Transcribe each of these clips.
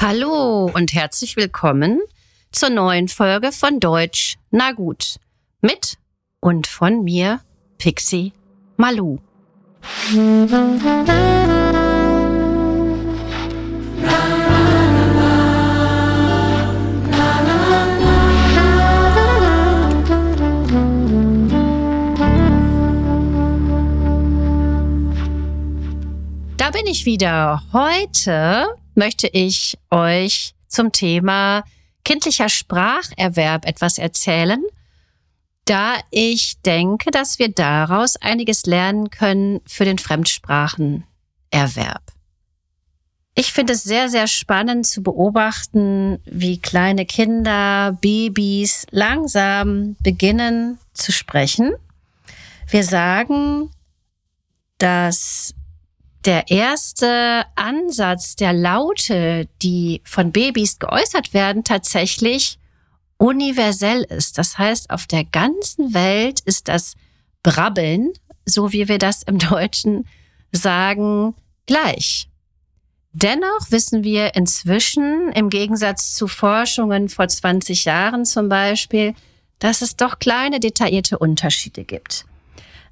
Hallo und herzlich willkommen zur neuen Folge von Deutsch Na gut mit und von mir Pixie Malu. Da bin ich wieder. Heute möchte ich euch zum Thema kindlicher Spracherwerb etwas erzählen, da ich denke, dass wir daraus einiges lernen können für den Fremdsprachenerwerb. Ich finde es sehr, sehr spannend zu beobachten, wie kleine Kinder, Babys langsam beginnen zu sprechen. Wir sagen, dass der erste Ansatz der Laute, die von Babys geäußert werden, tatsächlich universell ist. Das heißt, auf der ganzen Welt ist das Brabbeln, so wie wir das im Deutschen sagen, gleich. Dennoch wissen wir inzwischen, im Gegensatz zu Forschungen vor 20 Jahren zum Beispiel, dass es doch kleine detaillierte Unterschiede gibt.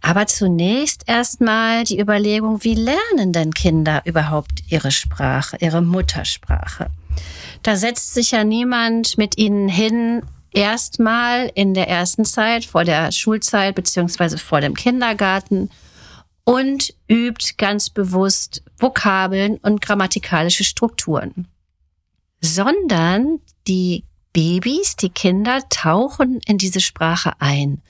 Aber zunächst erstmal die Überlegung, wie lernen denn Kinder überhaupt ihre Sprache, ihre Muttersprache? Da setzt sich ja niemand mit ihnen hin, erstmal in der ersten Zeit, vor der Schulzeit beziehungsweise vor dem Kindergarten und übt ganz bewusst Vokabeln und grammatikalische Strukturen. Sondern die Babys, die Kinder tauchen in diese Sprache ein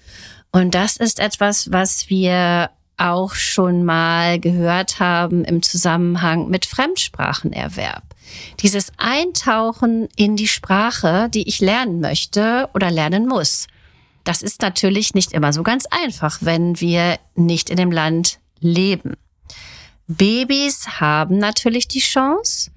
und das ist etwas, was wir auch schon mal gehört haben im Zusammenhang mit Fremdsprachenerwerb. Dieses Eintauchen in die Sprache, die ich lernen möchte oder lernen muss. Das ist natürlich nicht immer so ganz einfach, wenn wir nicht in dem Land leben. Babys haben natürlich die Chance.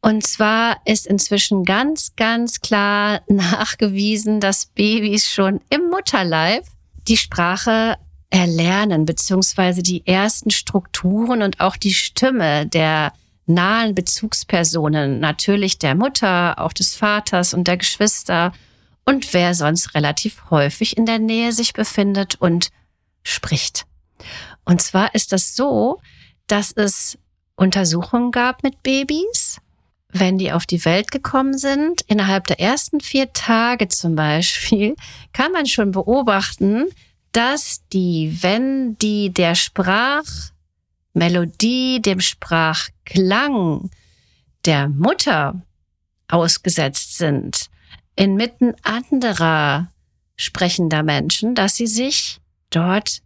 Und zwar ist inzwischen ganz, ganz klar nachgewiesen, dass Babys schon im Mutterleib die Sprache erlernen, beziehungsweise die ersten Strukturen und auch die Stimme der nahen Bezugspersonen, natürlich der Mutter, auch des Vaters und der Geschwister und wer sonst relativ häufig in der Nähe sich befindet und spricht. Und zwar ist das so, dass es Untersuchungen gab mit Babys, wenn die auf die Welt gekommen sind, innerhalb der ersten vier Tage zum Beispiel, kann man schon beobachten, dass die, wenn die der Sprachmelodie, dem Sprachklang der Mutter ausgesetzt sind, inmitten anderer sprechender Menschen, dass sie sich dort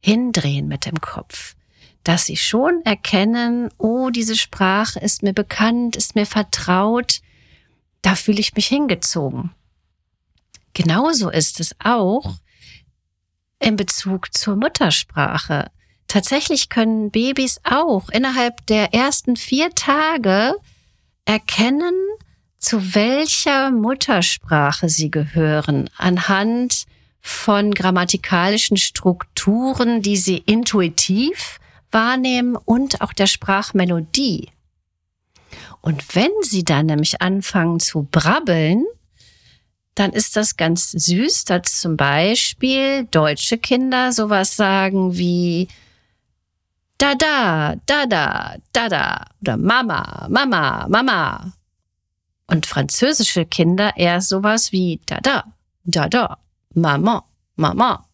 hindrehen mit dem Kopf, dass sie schon erkennen, oh, diese Sprache ist mir bekannt, ist mir vertraut, da fühle ich mich hingezogen. Genauso ist es auch in Bezug zur Muttersprache. Tatsächlich können Babys auch innerhalb der ersten vier Tage erkennen, zu welcher Muttersprache sie gehören, anhand von grammatikalischen Strukturen, die sie intuitiv wahrnehmen und auch der Sprachmelodie. Und wenn sie dann nämlich anfangen zu brabbeln, dann ist das ganz süß, dass zum Beispiel deutsche Kinder sowas sagen wie Dada, Dada, Dada oder Mama, Mama, Mama. Und französische Kinder eher sowas wie Dada, Dada, Mama, Mama.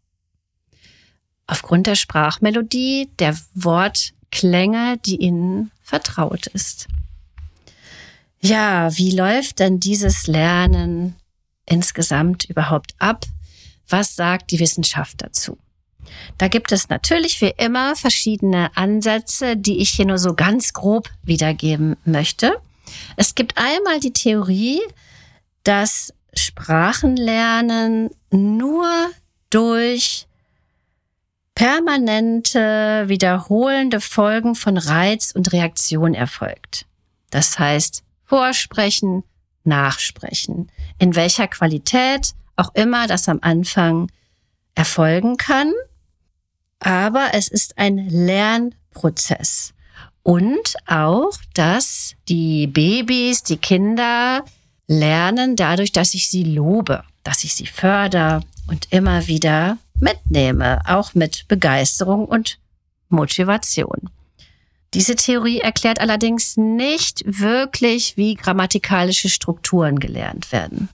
Aufgrund der Sprachmelodie, der Wortklänge, die ihnen vertraut ist. Ja, wie läuft denn dieses Lernen insgesamt überhaupt ab? Was sagt die Wissenschaft dazu? Da gibt es natürlich wie immer verschiedene Ansätze, die ich hier nur so ganz grob wiedergeben möchte. Es gibt einmal die Theorie, dass Sprachenlernen nur durch permanente, wiederholende Folgen von Reiz und Reaktion erfolgt. Das heißt, Vorsprechen, Nachsprechen. In welcher Qualität auch immer das am Anfang erfolgen kann. Aber es ist ein Lernprozess. Und auch, dass die Babys, die Kinder lernen dadurch, dass ich sie lobe, dass ich sie fördere und immer wieder mitnehme, auch mit Begeisterung und Motivation. Diese Theorie erklärt allerdings nicht wirklich, wie grammatikalische Strukturen gelernt werden.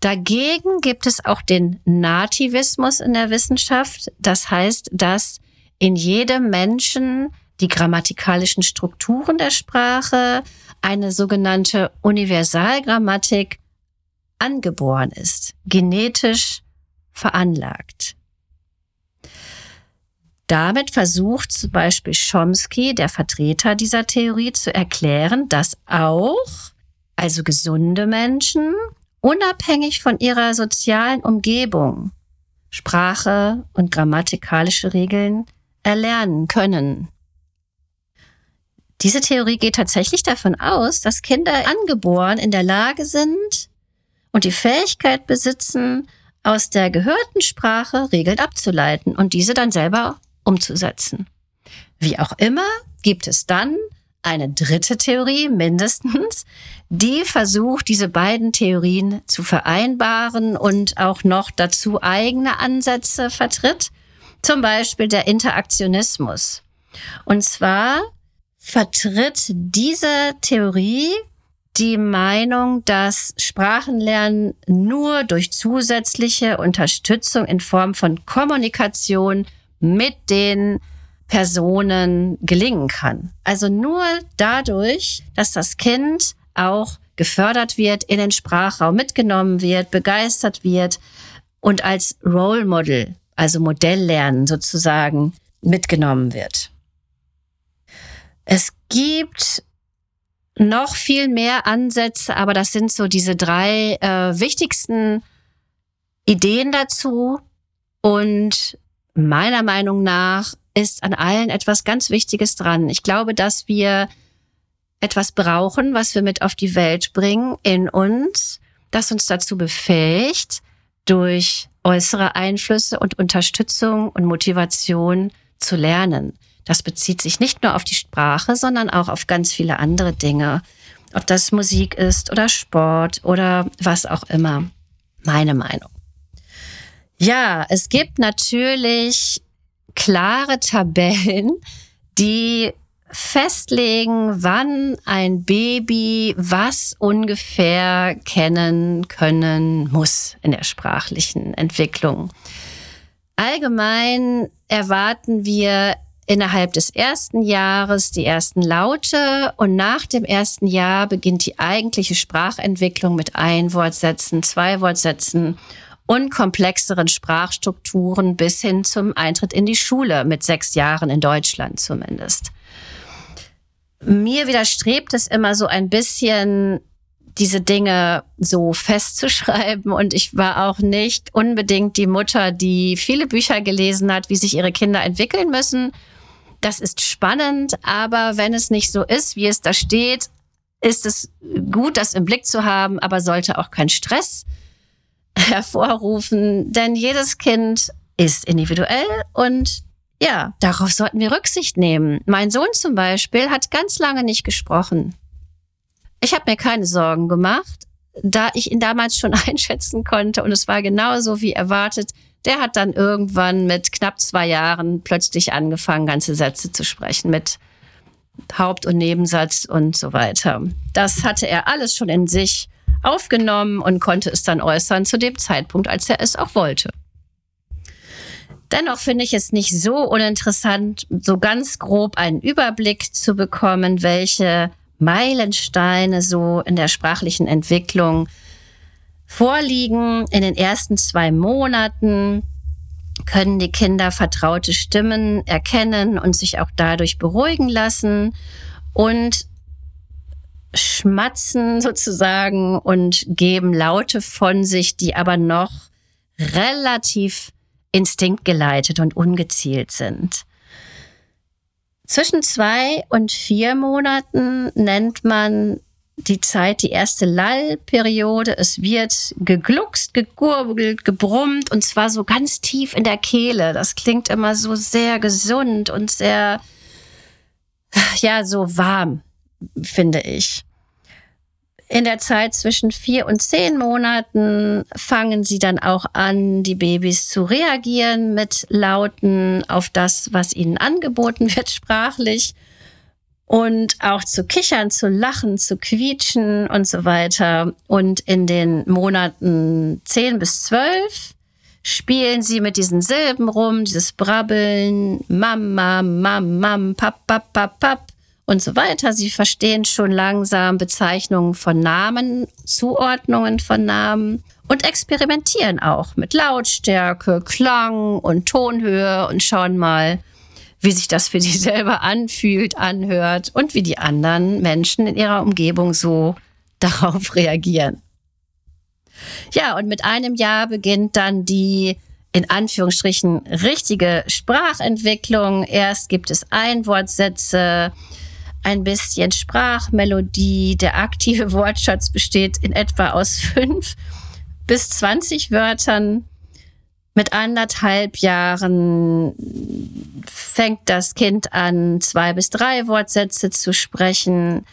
Dagegen gibt es auch den Nativismus in der Wissenschaft. Das heißt, dass in jedem Menschen die grammatikalischen Strukturen der Sprache, eine sogenannte Universalgrammatik angeboren ist, genetisch veranlagt. Damit versucht zum Beispiel Chomsky, der Vertreter dieser Theorie, zu erklären, dass auch, also gesunde Menschen, unabhängig von ihrer sozialen Umgebung Sprache und grammatikalische Regeln erlernen können. Diese Theorie geht tatsächlich davon aus, dass Kinder angeboren in der Lage sind und die Fähigkeit besitzen, aus der gehörten Sprache Regeln abzuleiten und diese dann selber umzusetzen. Wie auch immer, gibt es dann eine dritte Theorie mindestens, die versucht, diese beiden Theorien zu vereinbaren und auch noch dazu eigene Ansätze vertritt. Zum Beispiel der Interaktionismus. Und zwar vertritt diese Theorie die Meinung, dass Sprachenlernen nur durch zusätzliche Unterstützung in Form von Kommunikation mit den Personen gelingen kann. Also nur dadurch, dass das Kind auch gefördert wird, in den Sprachraum mitgenommen wird, begeistert wird und als Role Model, also Modelllernen sozusagen, mitgenommen wird. Es gibt noch viel mehr Ansätze, aber das sind so diese drei äh, wichtigsten Ideen dazu. Und meiner Meinung nach ist an allen etwas ganz Wichtiges dran. Ich glaube, dass wir etwas brauchen, was wir mit auf die Welt bringen in uns, das uns dazu befähigt, durch äußere Einflüsse und Unterstützung und Motivation zu lernen. Das bezieht sich nicht nur auf die Sprache, sondern auch auf ganz viele andere Dinge. Ob das Musik ist oder Sport oder was auch immer. Meine Meinung. Ja, es gibt natürlich klare Tabellen, die festlegen, wann ein Baby was ungefähr kennen können muss in der sprachlichen Entwicklung. Allgemein erwarten wir innerhalb des ersten Jahres die ersten Laute und nach dem ersten Jahr beginnt die eigentliche Sprachentwicklung mit Einwortsätzen, Zweiwortsätzen und komplexeren Sprachstrukturen bis hin zum Eintritt in die Schule mit sechs Jahren in Deutschland zumindest. Mir widerstrebt es immer so ein bisschen, diese Dinge so festzuschreiben. Und ich war auch nicht unbedingt die Mutter, die viele Bücher gelesen hat, wie sich ihre Kinder entwickeln müssen. Das ist spannend, aber wenn es nicht so ist, wie es da steht, ist es gut, das im Blick zu haben, aber sollte auch kein Stress hervorrufen, denn jedes Kind ist individuell und ja, darauf sollten wir Rücksicht nehmen. Mein Sohn zum Beispiel hat ganz lange nicht gesprochen. Ich habe mir keine Sorgen gemacht, da ich ihn damals schon einschätzen konnte und es war genauso wie erwartet. Der hat dann irgendwann mit knapp zwei Jahren plötzlich angefangen, ganze Sätze zu sprechen mit Haupt- und Nebensatz und so weiter. Das hatte er alles schon in sich aufgenommen und konnte es dann äußern zu dem Zeitpunkt, als er es auch wollte. Dennoch finde ich es nicht so uninteressant, so ganz grob einen Überblick zu bekommen, welche Meilensteine so in der sprachlichen Entwicklung vorliegen. In den ersten zwei Monaten können die Kinder vertraute Stimmen erkennen und sich auch dadurch beruhigen lassen. Und schmatzen sozusagen und geben Laute von sich, die aber noch relativ instinktgeleitet und ungezielt sind. Zwischen zwei und vier Monaten nennt man die Zeit die erste Lallperiode. Es wird gegluckst, gegurgelt, gebrummt und zwar so ganz tief in der Kehle. Das klingt immer so sehr gesund und sehr ja, so warm, finde ich. In der Zeit zwischen vier und zehn Monaten fangen sie dann auch an, die Babys zu reagieren mit Lauten auf das, was ihnen angeboten wird, sprachlich. Und auch zu kichern, zu lachen, zu quietschen und so weiter. Und in den Monaten zehn bis zwölf spielen sie mit diesen Silben rum, dieses Brabbeln, Mama, Mam, Mam, Pap, Pap, Pap, Pap und so weiter. Sie verstehen schon langsam Bezeichnungen von Namen, Zuordnungen von Namen und experimentieren auch mit Lautstärke, Klang und Tonhöhe und schauen mal, wie sich das für sie selber anfühlt, anhört und wie die anderen Menschen in ihrer Umgebung so darauf reagieren. Ja, und mit einem Jahr beginnt dann die in Anführungsstrichen richtige Sprachentwicklung. Erst gibt es Einwortsätze, ein bisschen Sprachmelodie. Der aktive Wortschatz besteht in etwa aus fünf bis zwanzig Wörtern. Mit anderthalb Jahren fängt das Kind an, zwei bis drei Wortsätze zu sprechen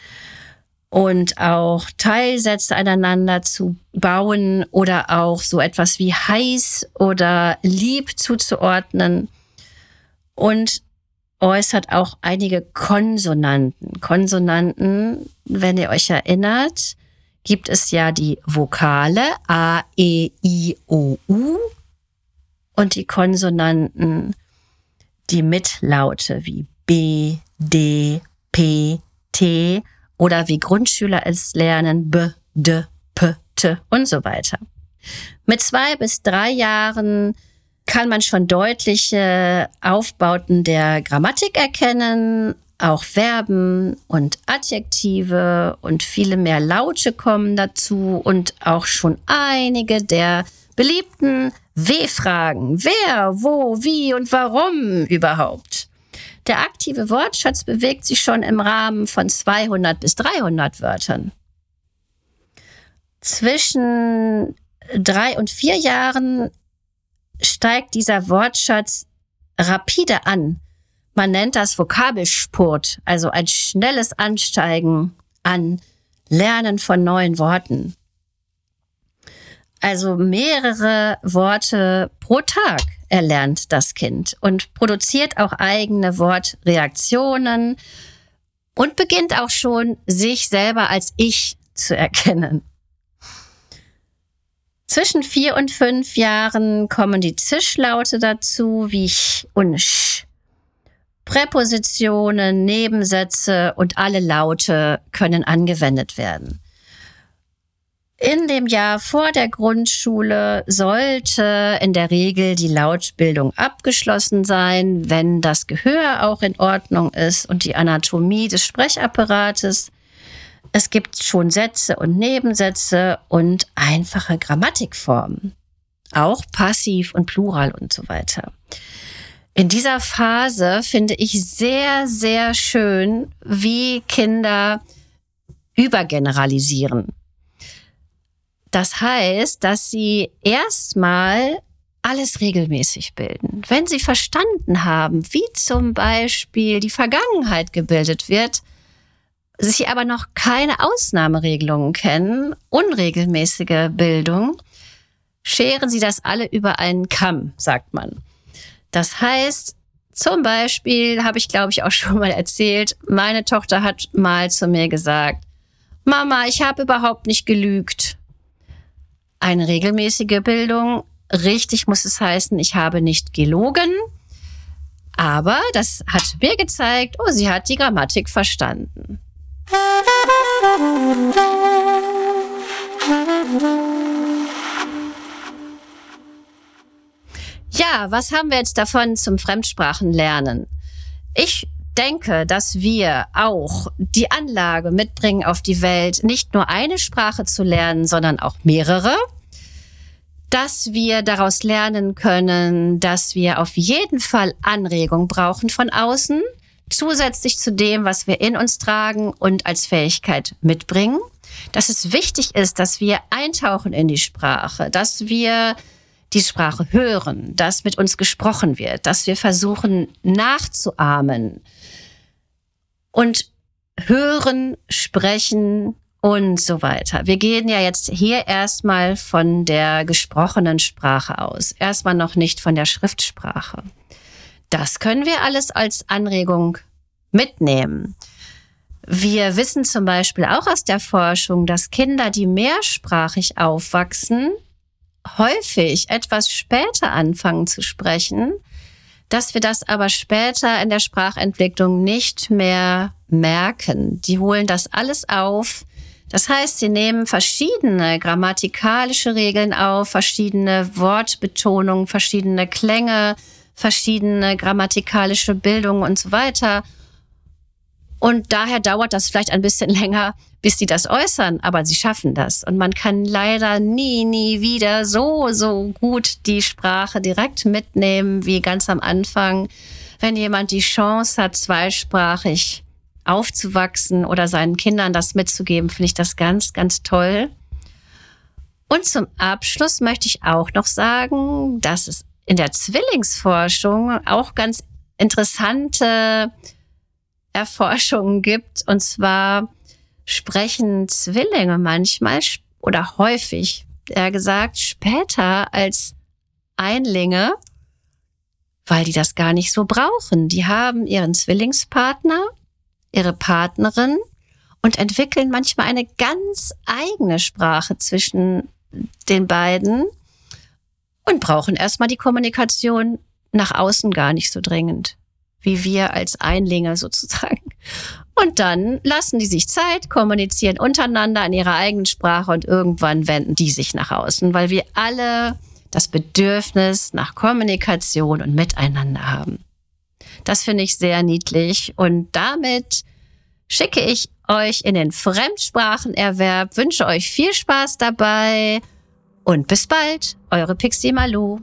und auch Teilsätze aneinander zu bauen oder auch so etwas wie heiß oder lieb zuzuordnen. Und äußert auch einige Konsonanten. Konsonanten, wenn ihr euch erinnert, gibt es ja die Vokale A, E, I, O, U und die Konsonanten, die Mitlaute wie B, D, P, T oder wie Grundschüler es lernen B, D, P, T und so weiter. Mit zwei bis drei Jahren kann man schon deutliche Aufbauten der Grammatik erkennen. Auch Verben und Adjektive und viele mehr Laute kommen dazu und auch schon einige der beliebten W-Fragen. Wer, wo, wie und warum überhaupt? Der aktive Wortschatz bewegt sich schon im Rahmen von 200 bis 300 Wörtern. Zwischen drei und vier Jahren steigt dieser Wortschatz rapide an. Man nennt das Vokabelspurt, also ein schnelles Ansteigen an Lernen von neuen Worten. Also mehrere Worte pro Tag erlernt das Kind und produziert auch eigene Wortreaktionen und beginnt auch schon, sich selber als Ich zu erkennen. Zwischen vier und fünf Jahren kommen die Zischlaute dazu, wie ch und sch. Präpositionen, Nebensätze und alle Laute können angewendet werden. In dem Jahr vor der Grundschule sollte in der Regel die Lautbildung abgeschlossen sein, wenn das Gehör auch in Ordnung ist und die Anatomie des Sprechapparates. Es gibt schon Sätze und Nebensätze und einfache Grammatikformen. Auch passiv und plural und so weiter. In dieser Phase finde ich sehr, sehr schön, wie Kinder übergeneralisieren. Das heißt, dass sie erstmal alles regelmäßig bilden. Wenn sie verstanden haben, wie zum Beispiel die Vergangenheit gebildet wird, sich aber noch keine Ausnahmeregelungen kennen, unregelmäßige Bildung, scheren sie das alle über einen Kamm, sagt man. Das heißt, zum Beispiel habe ich, glaube ich, auch schon mal erzählt, meine Tochter hat mal zu mir gesagt, Mama, ich habe überhaupt nicht gelügt. Eine regelmäßige Bildung, richtig muss es heißen, ich habe nicht gelogen. Aber das hat mir gezeigt, oh, sie hat die Grammatik verstanden. Ja, was haben wir jetzt davon zum Fremdsprachenlernen? Ich denke, dass wir auch die Anlage mitbringen auf die Welt, nicht nur eine Sprache zu lernen, sondern auch mehrere. Dass wir daraus lernen können, dass wir auf jeden Fall Anregung brauchen von außen, zusätzlich zu dem, was wir in uns tragen und als Fähigkeit mitbringen. Dass es wichtig ist, dass wir eintauchen in die Sprache, dass wir die Sprache hören, dass mit uns gesprochen wird, dass wir versuchen nachzuahmen. Und hören, sprechen und so weiter. Wir gehen ja jetzt hier erstmal von der gesprochenen Sprache aus, erstmal noch nicht von der Schriftsprache. Das können wir alles als Anregung mitnehmen. Wir wissen zum Beispiel auch aus der Forschung, dass Kinder, die mehrsprachig aufwachsen, häufig etwas später anfangen zu sprechen, dass wir das aber später in der Sprachentwicklung nicht mehr merken. Die holen das alles auf. Das heißt, sie nehmen verschiedene grammatikalische Regeln auf, verschiedene Wortbetonungen, verschiedene Klänge, verschiedene grammatikalische Bildungen und so weiter und daher dauert das vielleicht ein bisschen länger, bis die das äußern, aber sie schaffen das. Und man kann leider nie, nie wieder so, so gut die Sprache direkt mitnehmen wie ganz am Anfang. Wenn jemand die Chance hat, zweisprachig aufzuwachsen oder seinen Kindern das mitzugeben, finde ich das ganz, ganz toll. Und zum Abschluss möchte ich auch noch sagen, dass es in der Zwillingsforschung auch ganz interessante Erforschungen gibt. Und zwar sprechen Zwillinge manchmal oder häufig, eher gesagt, später als Einlinge, weil die das gar nicht so brauchen. Die haben ihren Zwillingspartner, ihre Partnerin und entwickeln manchmal eine ganz eigene Sprache zwischen den beiden und brauchen erstmal die Kommunikation nach außen gar nicht so dringend wie wir als Einlinge sozusagen. Und dann lassen die sich Zeit, kommunizieren untereinander in ihrer eigenen Sprache und irgendwann wenden die sich nach außen, weil wir alle das Bedürfnis nach Kommunikation und Miteinander haben. Das finde ich sehr niedlich und damit schicke ich euch in den Fremdsprachenerwerb, wünsche euch viel Spaß dabei und bis bald, eure Pixie Malou.